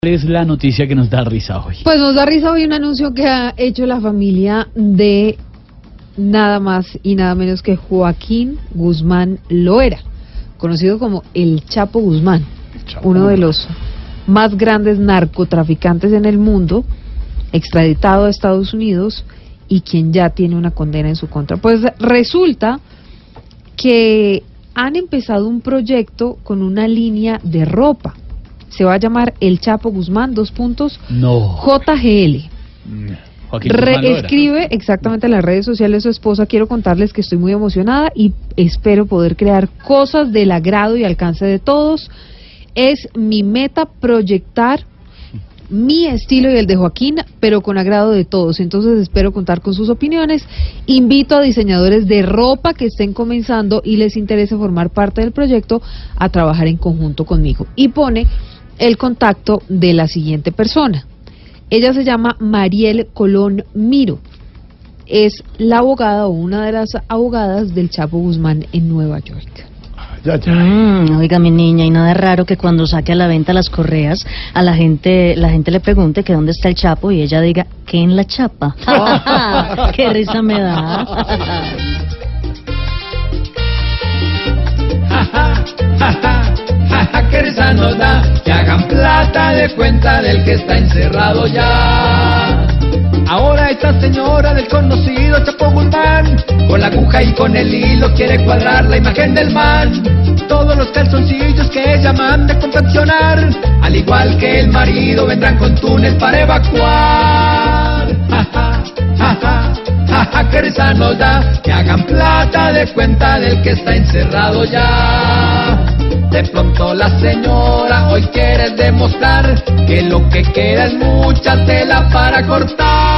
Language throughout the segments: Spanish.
¿Cuál es la noticia que nos da risa hoy? Pues nos da risa hoy un anuncio que ha hecho la familia de nada más y nada menos que Joaquín Guzmán Loera, conocido como el Chapo Guzmán, uno de los más grandes narcotraficantes en el mundo, extraditado a Estados Unidos y quien ya tiene una condena en su contra. Pues resulta que han empezado un proyecto con una línea de ropa. Se va a llamar El Chapo Guzmán, dos puntos, No. JGL. Guzmán Loera. Reescribe exactamente en las redes sociales su esposa. Quiero contarles que estoy muy emocionada y espero poder crear cosas del agrado y alcance de todos. Es mi meta proyectar mi estilo y el de Joaquín, pero con agrado de todos. Entonces espero contar con sus opiniones. Invito a diseñadores de ropa que estén comenzando y les interese formar parte del proyecto a trabajar en conjunto conmigo. Y pone el contacto de la siguiente persona. Ella se llama Mariel Colón Miro. Es la abogada o una de las abogadas del Chapo Guzmán en Nueva York. Mm, oiga, mi niña, y nada raro que cuando saque a la venta las correas, a la gente, la gente le pregunte que dónde está el chapo y ella diga, ¿qué en la chapa? ¡Qué risa me da! que risa nos da que hagan plata de cuenta del que está encerrado ya. Ahora esta señora del conocido Chapo Guzmán, con la aguja y con el hilo quiere cuadrar la imagen del man. Todos los calzoncillos que ella manda confeccionar, al igual que el marido, vendrán con túnel para evacuar. Ja, ja, ja, ja, ja, ja, que risa nos da que hagan plata de cuenta del que está encerrado ya. De pronto la señora hoy quiere demostrar que lo que queda es mucha tela para cortar.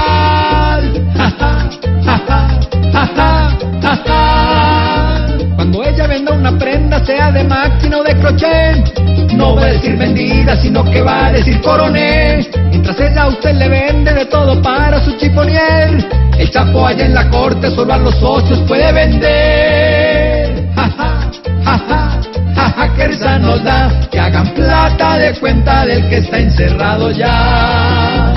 De máquina o de crochet, no va a decir vendida, sino que va a decir coroné. Mientras a usted le vende de todo para su chifonier, el chapo allá en la corte solo a los socios puede vender. Ja, ja, ja, ja, ja, ja, que risa nos da que hagan plata de cuenta del que está encerrado ya.